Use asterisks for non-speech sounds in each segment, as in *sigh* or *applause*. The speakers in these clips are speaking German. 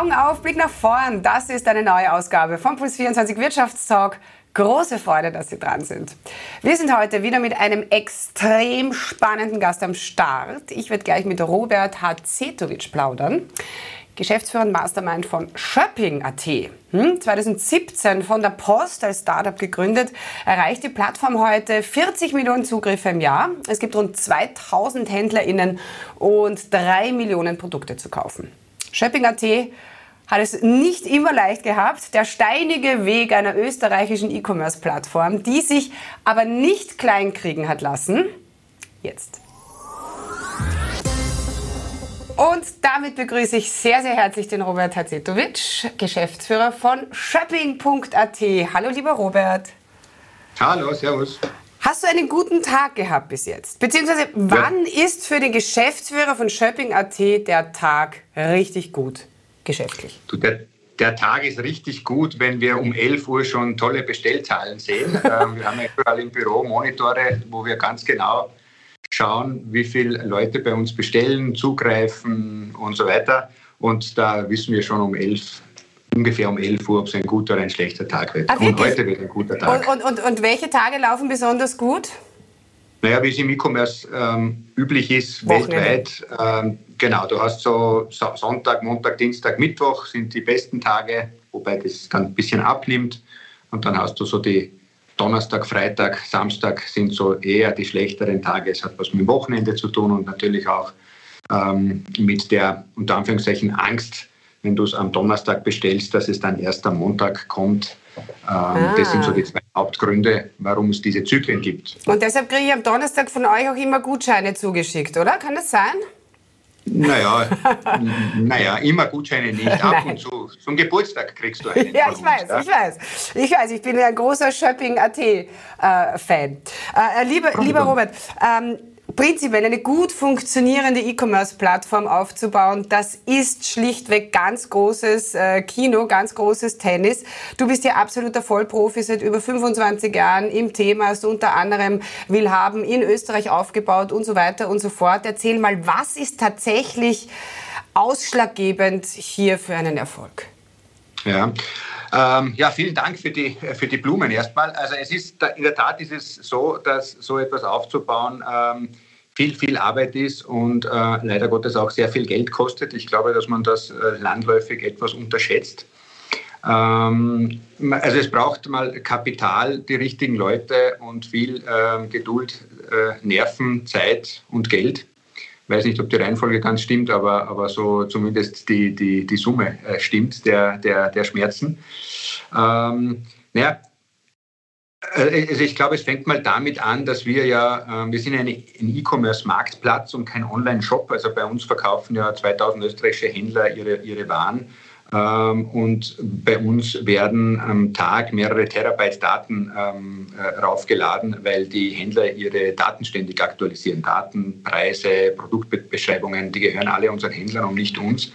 Augen auf, Blick nach vorn. Das ist eine neue Ausgabe vom Puls 24 Wirtschaftstalk. Große Freude, dass Sie dran sind. Wir sind heute wieder mit einem extrem spannenden Gast am Start. Ich werde gleich mit Robert Hatzetovic plaudern. Geschäftsführer und Mastermind von Shopping.at. Hm? 2017 von der Post als Startup gegründet, erreicht die Plattform heute 40 Millionen Zugriffe im Jahr. Es gibt rund 2000 HändlerInnen und 3 Millionen Produkte zu kaufen. Shopping.at hat es nicht immer leicht gehabt. Der steinige Weg einer österreichischen E-Commerce-Plattform, die sich aber nicht kleinkriegen hat lassen. Jetzt. Und damit begrüße ich sehr, sehr herzlich den Robert Hatzetovic, Geschäftsführer von Shopping.at. Hallo, lieber Robert. Hallo, servus. Hast du einen guten Tag gehabt bis jetzt? Beziehungsweise, wann ja. ist für den Geschäftsführer von Shopping.at der Tag richtig gut geschäftlich? Du, der, der Tag ist richtig gut, wenn wir um 11 Uhr schon tolle Bestellzahlen sehen. *laughs* ähm, wir haben ja überall im Büro Monitore, wo wir ganz genau schauen, wie viele Leute bei uns bestellen, zugreifen und so weiter. Und da wissen wir schon um 11 ungefähr um 11 Uhr, ob es ein guter oder ein schlechter Tag wird. Ah, und heute wird ein guter Tag. Und, und, und, und welche Tage laufen besonders gut? Naja, wie es im E-Commerce ähm, üblich ist, Wochenende. weltweit. Ähm, genau, du hast so Sonntag, Montag, Dienstag, Mittwoch sind die besten Tage, wobei das dann ein bisschen abnimmt. Und dann hast du so die Donnerstag, Freitag, Samstag sind so eher die schlechteren Tage. Es hat was mit dem Wochenende zu tun und natürlich auch ähm, mit der, unter Anführungszeichen, Angst, wenn du es am Donnerstag bestellst, dass es dann erst am Montag kommt. Ähm, ah. Das sind so die zwei Hauptgründe, warum es diese Zyklen gibt. Und deshalb kriege ich am Donnerstag von euch auch immer Gutscheine zugeschickt, oder? Kann das sein? Naja, *laughs* naja, immer Gutscheine nicht. Ab Nein. und zu. Zum Geburtstag kriegst du *laughs* einen. Ja, ich uns, weiß, ja? ich weiß. Ich weiß, ich bin ein großer Shopping.at-Fan. Äh, äh, lieber, lieber Robert, ähm, prinzipiell eine gut funktionierende E-Commerce-Plattform aufzubauen, das ist schlichtweg ganz großes äh, Kino, ganz großes Tennis. Du bist ja absoluter Vollprofi seit über 25 Jahren im Thema, hast unter anderem Willhaben in Österreich aufgebaut und so weiter und so fort. Erzähl mal, was ist tatsächlich ausschlaggebend hier für einen Erfolg? Ja. Ähm, ja, vielen Dank für die, für die Blumen erstmal. Also es ist, in der Tat ist es so, dass so etwas aufzubauen ähm, viel, viel Arbeit ist und äh, leider Gottes auch sehr viel Geld kostet. Ich glaube, dass man das äh, landläufig etwas unterschätzt. Ähm, also es braucht mal Kapital, die richtigen Leute und viel äh, Geduld, äh, Nerven, Zeit und Geld weiß nicht, ob die Reihenfolge ganz stimmt, aber, aber so zumindest die, die, die Summe äh, stimmt der, der, der Schmerzen. Ähm, naja, also ich glaube, es fängt mal damit an, dass wir ja, äh, wir sind eine, ein E-Commerce-Marktplatz und kein Online-Shop. Also bei uns verkaufen ja 2000 österreichische Händler ihre, ihre Waren und bei uns werden am Tag mehrere Terabyte Daten ähm, äh, raufgeladen, weil die Händler ihre Daten ständig aktualisieren. Daten, Preise, Produktbeschreibungen, die gehören alle unseren Händlern und nicht uns.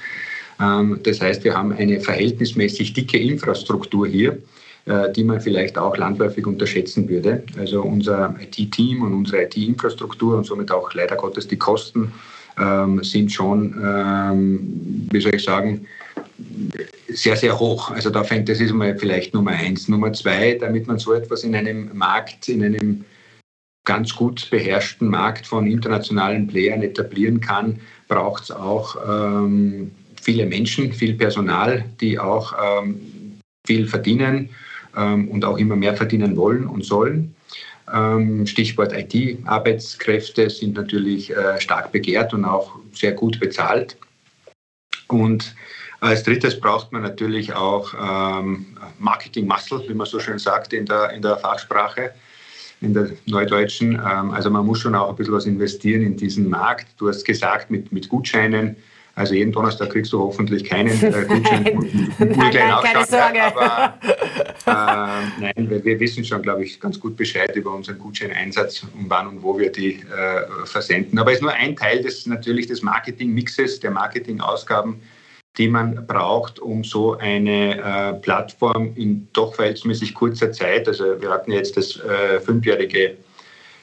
Ähm, das heißt, wir haben eine verhältnismäßig dicke Infrastruktur hier, äh, die man vielleicht auch landläufig unterschätzen würde. Also unser IT-Team und unsere IT-Infrastruktur und somit auch leider Gottes die Kosten sind schon, wie soll ich sagen, sehr, sehr hoch. Also da fängt das ist mal vielleicht Nummer eins. Nummer zwei, damit man so etwas in einem Markt, in einem ganz gut beherrschten Markt von internationalen Playern etablieren kann, braucht es auch ähm, viele Menschen, viel Personal, die auch ähm, viel verdienen ähm, und auch immer mehr verdienen wollen und sollen. Ähm, Stichwort IT-Arbeitskräfte sind natürlich äh, stark begehrt und auch sehr gut bezahlt. Und als drittes braucht man natürlich auch ähm, Marketing-Muscle, wie man so schön sagt in der, in der Fachsprache, in der Neudeutschen. Ähm, also man muss schon auch ein bisschen was investieren in diesen Markt. Du hast gesagt, mit, mit Gutscheinen. Also jeden Donnerstag kriegst du hoffentlich keinen äh, *laughs* Gutschein. nein, nein, nein keine Sorge. Aber äh, nein, wir, wir wissen schon, glaube ich, ganz gut Bescheid über unseren Gutscheineinsatz und wann und wo wir die äh, versenden. Aber es ist nur ein Teil des natürlich des Marketing-Mixes, der Marketing-Ausgaben die man braucht, um so eine äh, Plattform in doch verhältnismäßig kurzer Zeit, also wir hatten jetzt das äh, fünfjährige,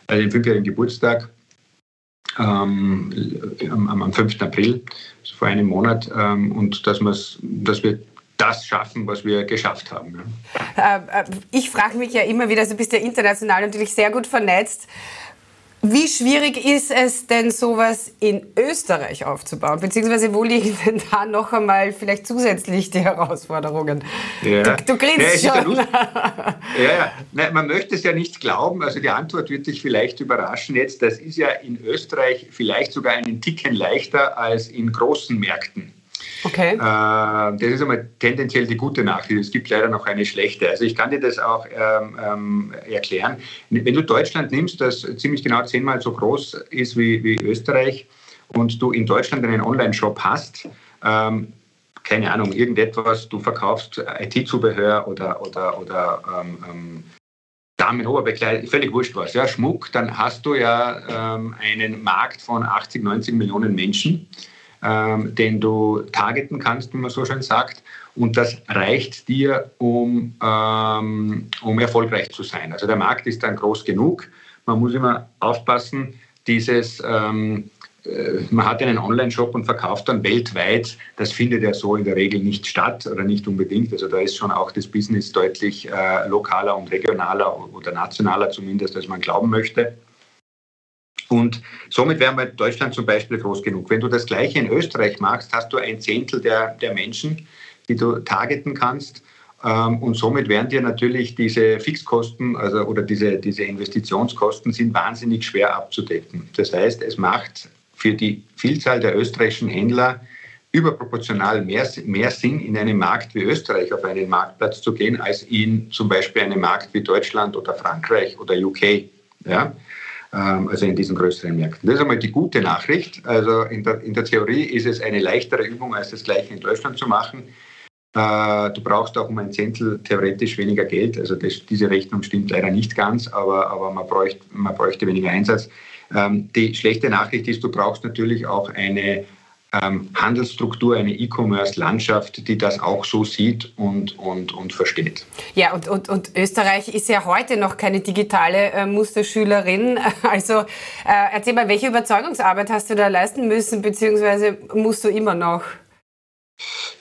äh, den fünfjährigen Geburtstag ähm, am, am 5. April, also vor einem Monat, ähm, und dass, dass wir das schaffen, was wir geschafft haben. Ja. Äh, äh, ich frage mich ja immer wieder, also du bist ja international natürlich sehr gut vernetzt. Wie schwierig ist es denn, sowas in Österreich aufzubauen? Beziehungsweise wo liegen denn da noch einmal vielleicht zusätzlich die Herausforderungen? Ja. Du, du grinst ja, schon. *laughs* ja, ja. Nein, man möchte es ja nicht glauben. Also die Antwort wird dich vielleicht überraschen jetzt. Das ist ja in Österreich vielleicht sogar einen Ticken leichter als in großen Märkten. Okay. Äh, das ist einmal tendenziell die gute Nachricht. Es gibt leider noch eine schlechte. Also ich kann dir das auch ähm, ähm, erklären. Wenn du Deutschland nimmst, das ziemlich genau zehnmal so groß ist wie, wie Österreich und du in Deutschland einen Online-Shop hast, ähm, keine Ahnung, irgendetwas, du verkaufst IT-Zubehör oder, oder, oder ähm, ähm Damenoberbekleidung, völlig wurscht was, ja, Schmuck, dann hast du ja ähm, einen Markt von 80, 90 Millionen Menschen ähm, den du targeten kannst, wie man so schön sagt. Und das reicht dir, um, ähm, um erfolgreich zu sein. Also der Markt ist dann groß genug. Man muss immer aufpassen, dieses, ähm, äh, man hat einen Online-Shop und verkauft dann weltweit. Das findet ja so in der Regel nicht statt oder nicht unbedingt. Also da ist schon auch das Business deutlich äh, lokaler und regionaler oder nationaler zumindest, als man glauben möchte. Und somit wir in Deutschland zum Beispiel groß genug. Wenn du das Gleiche in Österreich machst, hast du ein Zehntel der, der Menschen, die du targeten kannst. Ähm, und somit wären dir natürlich diese Fixkosten also, oder diese, diese Investitionskosten sind wahnsinnig schwer abzudecken. Das heißt, es macht für die Vielzahl der österreichischen Händler überproportional mehr, mehr Sinn, in einem Markt wie Österreich auf einen Marktplatz zu gehen, als in zum Beispiel einem Markt wie Deutschland oder Frankreich oder UK. Ja? Ähm, also in diesen größeren Märkten. Das ist einmal die gute Nachricht. Also in der, in der Theorie ist es eine leichtere Übung, als das gleiche in Deutschland zu machen. Äh, du brauchst auch um ein Zehntel theoretisch weniger Geld. Also das, diese Rechnung stimmt leider nicht ganz, aber, aber man, bräuchte, man bräuchte weniger Einsatz. Ähm, die schlechte Nachricht ist, du brauchst natürlich auch eine ähm, Handelsstruktur, eine E-Commerce-Landschaft, die das auch so sieht und, und, und versteht. Ja, und, und, und Österreich ist ja heute noch keine digitale äh, Musterschülerin. *laughs* Also äh, erzähl mal, welche Überzeugungsarbeit hast du da leisten müssen, beziehungsweise musst du immer noch?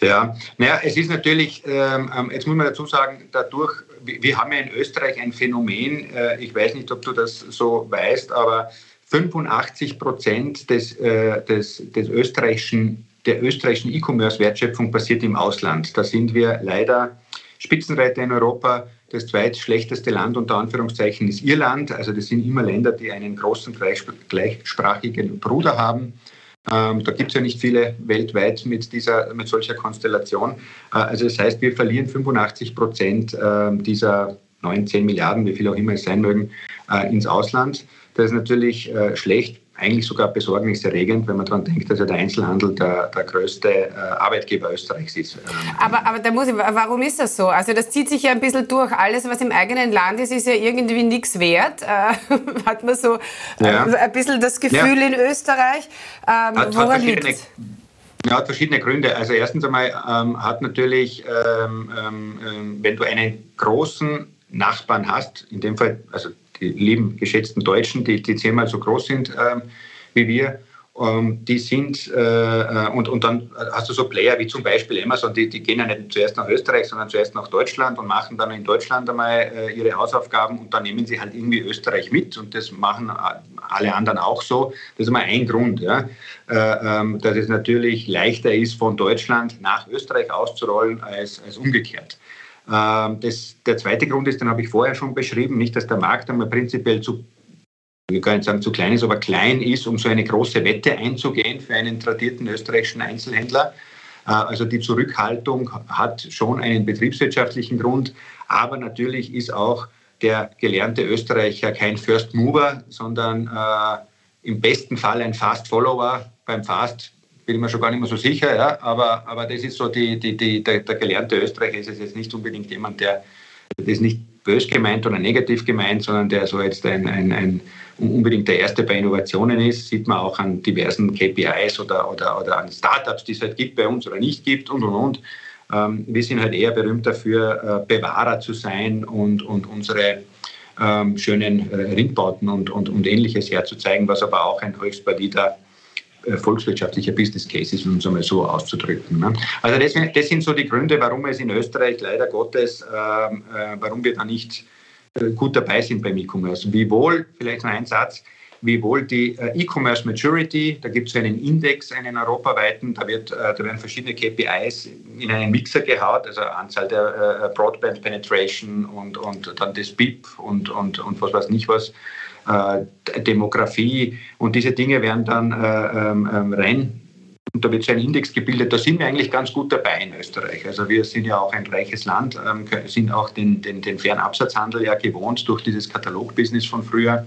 Ja, naja, es ist natürlich, ähm, ähm jetzt muss man dazu sagen, dadurch, wir haben ja in Österreich ein Phänomen, äh, ich weiß nicht, ob du das so weißt, aber 85 Prozent des, äh, des, des österreichischen, der österreichischen E-Commerce-Wertschöpfung passiert im Ausland. Da sind wir leider Spitzenreiter in Europa. Das zweitschlechteste Land unter Anführungszeichen ist Irland. Also das sind immer Länder, die einen großen gleichsprachigen Bruder haben. Ähm, da gibt es ja nicht viele weltweit mit, dieser, mit solcher Konstellation. Äh, also das heißt, wir verlieren 85 Prozent äh, dieser 19 Milliarden, wie viel auch immer es sein mögen, äh, ins Ausland. Das ist natürlich äh, schlecht, eigentlich sogar besorgniserregend, wenn man daran denkt, dass ja der Einzelhandel der, der größte äh, Arbeitgeber Österreichs ist. Ähm, aber, aber da muss ich, warum ist das so? Also das zieht sich ja ein bisschen durch. Alles, was im eigenen Land ist, ist ja irgendwie nichts wert. Äh, *laughs* hat man so äh, ja. ein bisschen das Gefühl ja. in Österreich. Ähm, hat, woran liegt es? Ja, hat verschiedene Gründe. Also erstens einmal ähm, hat natürlich, ähm, ähm, ähm wenn du einen großen Nachbarn hast, in dem Fall, also die lieben geschätzten Deutschen, die, die zehnmal so groß sind ähm, wie wir, ähm, die sind, äh, äh, und, und dann hast du so Player wie zum Beispiel Amazon, die, die gehen ja nicht zuerst nach Österreich, sondern zuerst nach Deutschland und machen dann in Deutschland einmal äh, ihre Hausaufgaben und dann nehmen sie halt irgendwie Österreich mit und das machen alle anderen auch so. Das ist mal ein Grund, ja, äh, ähm, dass es natürlich leichter ist, von Deutschland nach Österreich auszurollen als, als umgekehrt. Ähm, das, der zweite Grund ist, den habe ich vorher schon beschrieben, nicht, dass der Markt einmal prinzipiell zu, ich kann nicht sagen zu klein ist, aber klein ist, um so eine große Wette einzugehen für einen tradierten österreichischen Einzelhändler. Äh, also die Zurückhaltung hat schon einen betriebswirtschaftlichen Grund, aber natürlich ist auch der gelernte Österreicher kein First Mover, sondern äh, im besten Fall ein Fast Follower. Beim Fast bin ich mir schon gar nicht mehr so sicher, ja, aber, aber das ist so, die, die, die, der, der gelernte Österreicher ist jetzt nicht unbedingt jemand, der das nicht bös gemeint oder negativ gemeint, sondern der so jetzt ein, ein, ein unbedingt der Erste bei Innovationen ist, sieht man auch an diversen KPIs oder, oder, oder an Startups, die es halt gibt bei uns oder nicht gibt und und und. Ähm, wir sind halt eher berühmt dafür, äh, Bewahrer zu sein und, und unsere ähm, schönen äh, Ringbauten und, und, und ähnliches herzuzeigen, was aber auch ein höchst valider volkswirtschaftlicher Business Case ist, um es einmal so auszudrücken. Ne? Also das, das, sind so die Gründe, warum es in Österreich leider Gottes, ähm, äh, warum wir da nicht äh, gut dabei sind beim E-Commerce. Wiewohl, vielleicht noch ein Satz, wiewohl die äh, E-Commerce Maturity, da gibt es einen Index, einen europaweiten, da, wird, äh, da werden verschiedene KPIs in einen Mixer gehaut, also Anzahl der äh, Broadband Penetration und, und dann das BIP und, und, und was weiß nicht was äh, Demografie und diese Dinge werden dann äh, ähm, ähm, rein und da wird so ein Index gebildet. Da sind wir eigentlich ganz gut dabei in Österreich. Also wir sind ja auch ein reiches Land, ähm, sind auch den, den, den fairen Absatzhandel ja gewohnt durch dieses Katalogbusiness von früher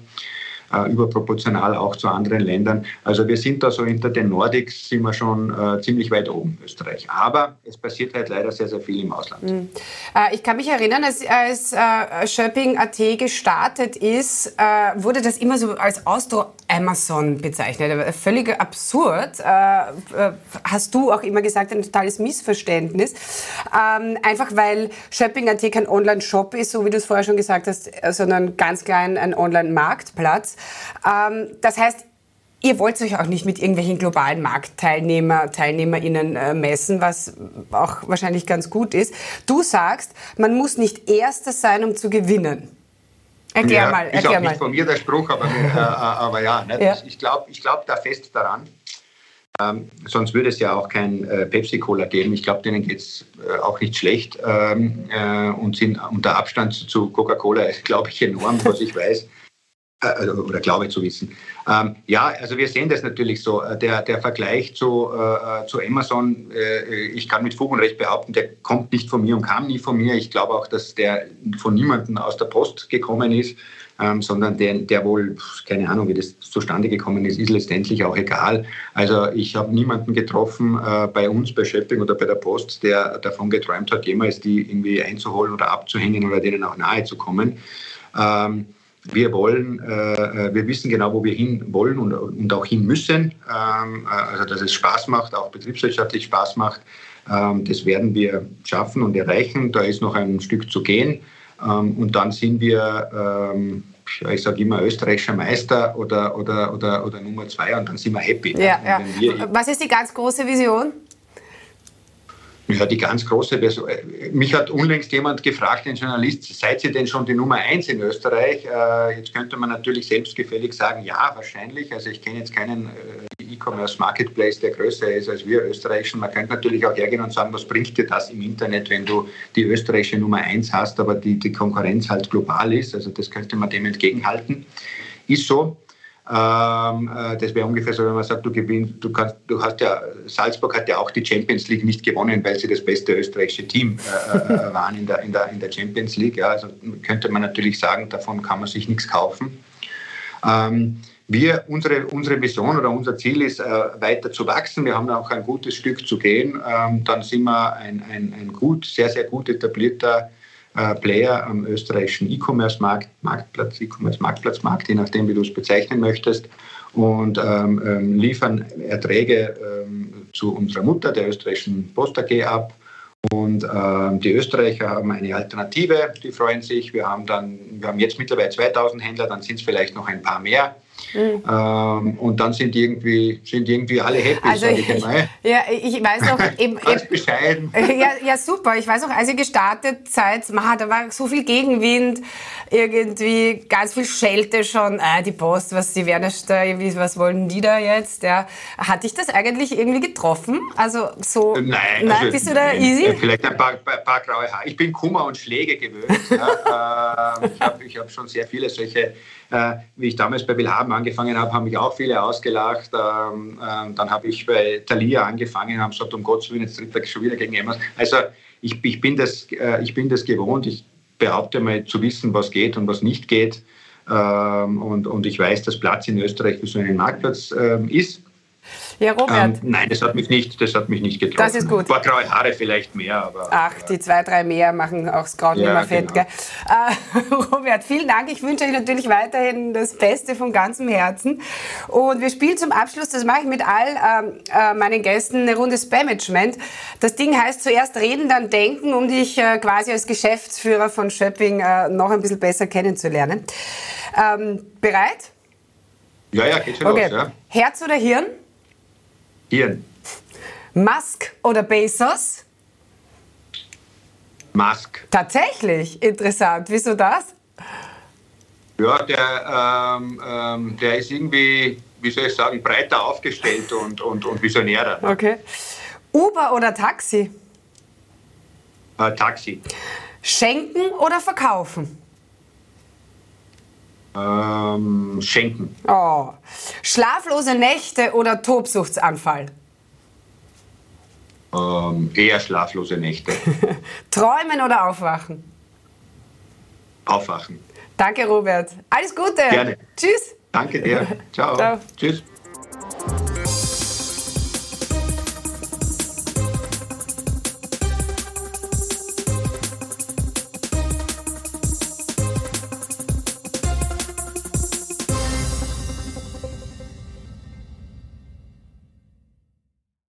äh, überproportional auch zu anderen Ländern. Also wir sind da so hinter den Nordics, sind wir schon äh, ziemlich weit oben, Österreich. Aber es passiert halt leider sehr, sehr viel im Ausland. Mhm. Äh, ich kann mich erinnern, als, als äh, Shopping.at gestartet ist, äh, wurde das immer so als Austro-Amazon bezeichnet. Völlig absurd. Äh, hast du auch immer gesagt, ein totales Missverständnis. Ähm, einfach weil Shopping.at kein Online-Shop ist, so wie du es vorher schon gesagt hast, sondern ganz klein ein Online-Marktplatz. Ähm, das heißt, Ihr wollt euch auch nicht mit irgendwelchen globalen Marktteilnehmer, TeilnehmerInnen äh, messen, was auch wahrscheinlich ganz gut ist. Du sagst, man muss nicht Erster sein, um zu gewinnen. Erklär ja, mal. Erklär ist auch mal. nicht von mir der Spruch, aber, äh, äh aber ja, ne, ja. ich glaube ich glaub da fest daran. Ähm, sonst würde es ja auch kein äh, Pepsi-Cola geben. Ich glaube, denen geht es äh, auch nicht schlecht ähm, äh, und sind unter Abstand zu Coca-Cola, *laughs* glaube ich, enorm, was ich weiß. Äh, oder glaube zu wissen. Ähm, ja, also wir sehen das natürlich so. Äh, der, der Vergleich zu, äh, zu Amazon, äh, ich kann mit Fug und Recht behaupten, der kommt nicht von mir und kam nie von mir. Ich glaube auch, dass der von niemandem aus der Post gekommen ist, ähm, sondern der, der wohl, keine Ahnung, wie das zustande gekommen ist, ist letztendlich auch egal. Also ich habe niemanden getroffen äh, bei uns, bei Shopping oder bei der Post, der davon geträumt hat, jemals die irgendwie einzuholen oder abzuhängen oder denen auch nahe zu kommen. Ähm, wir wollen, äh, äh, wir wissen genau, wo wir hin wollen und, und auch hin müssen. Ähm, äh, also, dass es Spaß macht, auch betriebswirtschaftlich Spaß macht. Ähm, das werden wir schaffen und erreichen. Da ist noch ein Stück zu gehen. Ähm, und dann sind wir, ähm, ich sage immer, österreichischer Meister oder, oder, oder, oder Nummer zwei und dann sind wir happy. Ja, ja. Was ist die ganz große Vision? Ja, die ganz große Version. Mich hat unlängst jemand gefragt, ein Journalist, seid ihr denn schon die Nummer eins in Österreich? Äh, jetzt könnte man natürlich selbstgefällig sagen, ja, wahrscheinlich. Also ich kenne jetzt keinen äh, E-Commerce Marketplace, der größer ist als wir Österreichischen. Man könnte natürlich auch hergehen und sagen, was bringt dir das im Internet, wenn du die österreichische Nummer eins hast, aber die, die Konkurrenz halt global ist. Also das könnte man dem entgegenhalten. Ist so. Ähm, äh, das wäre ungefähr so, wenn man sagt, du gewinnst, du kannst, du hast ja, Salzburg hat ja auch die Champions League nicht gewonnen, weil sie das beste österreichische Team äh, äh waren in der, in, der, in der Champions League. Ja, also könnte man natürlich sagen, davon kann man sich nichts kaufen. Ähm, wir, unsere, unsere Vision oder unser Ziel ist, äh, weiter zu wachsen. Wir haben auch ein gutes Stück zu gehen. Ähm, dann sind wir ein, ein, ein gut, sehr, sehr gut etablierter äh, Player am österreichischen E-Commerce-Markt, Marktplatz, E-Commerce-Marktplatzmarkt, je nachdem, wie du es bezeichnen möchtest, und ähm, ähm, liefern Erträge ähm, zu unserer Mutter, der österreichischen Post AG, ab. Und ähm, die Österreicher haben eine Alternative, die freuen sich. Wir haben dann, wir haben jetzt mittlerweile 2000 Händler, dann sind es vielleicht noch ein paar mehr. Mhm. Ähm, und dann sind irgendwie, sind irgendwie alle happy. Also ich, ich, *laughs* ja, ich weiß noch, *laughs* eben, Ganz bescheiden. *laughs* Ja, ja, super. Ich weiß noch, als ihr gestartet seid, man, da war so viel Gegenwind, irgendwie ganz viel Schelte schon. Äh, die Post, was die Werner da, was wollen die da jetzt? Ja. Hat dich das eigentlich irgendwie getroffen? Also so. Nein, nein also, bist du da easy? Vielleicht ein paar, paar, paar graue Haare. Ich bin Kummer und Schläge gewöhnt. ja. äh, ich habe hab schon sehr viele solche äh, wie ich damals bei Willhaben angefangen habe, haben mich auch viele ausgelacht. Ähm, äh, dann habe ich bei Thalia angefangen, haben gesagt, um Gottes Willen, jetzt tritt er schon wieder gegen Emmas. Also ich, ich, bin das, äh, ich bin das gewohnt. Ich behaupte mal zu wissen, was geht und was nicht geht. Ähm, und, und ich weiß, dass Platz in Österreich für so einen Marktplatz ähm, ist. Ja, Robert. Ähm, nein, das hat mich nicht, das hat mich nicht getroffen. Das ist gut. Ein paar graue Haare vielleicht mehr, aber. Ach, die zwei, drei mehr machen auch das Kraut Ja, nicht mehr fett. genau. Gell? Äh, *laughs* Robert, vielen Dank. Ich wünsche euch natürlich weiterhin das Beste von ganzem Herzen. Und wir spielen zum Abschluss, das mache ich mit all ähm, äh, meinen Gästen, eine Runde Spamagement. Das Ding heißt zuerst reden, dann denken, um dich äh, quasi als Geschäftsführer von Schöpping äh, noch ein bisschen besser kennenzulernen. Ähm, bereit? Ja, ja, geht schon Okay. los. Ja. Herz oder Hirn? Hirn, Musk oder Bezos? Musk. Tatsächlich interessant. Wieso das? Ja, der, ähm, ähm, der ist irgendwie, wie soll ich sagen, breiter aufgestellt und, und, und visionärer. Okay. Uber oder Taxi? Äh, Taxi. Schenken oder verkaufen? Ähm, Schenken. Oh. Schlaflose Nächte oder Tobsuchtsanfall? Ähm, eher schlaflose Nächte. *laughs* Träumen oder aufwachen? Aufwachen. Danke, Robert. Alles Gute. Gerne. Tschüss. Danke dir. *laughs* Ciao. Ciao. Tschüss.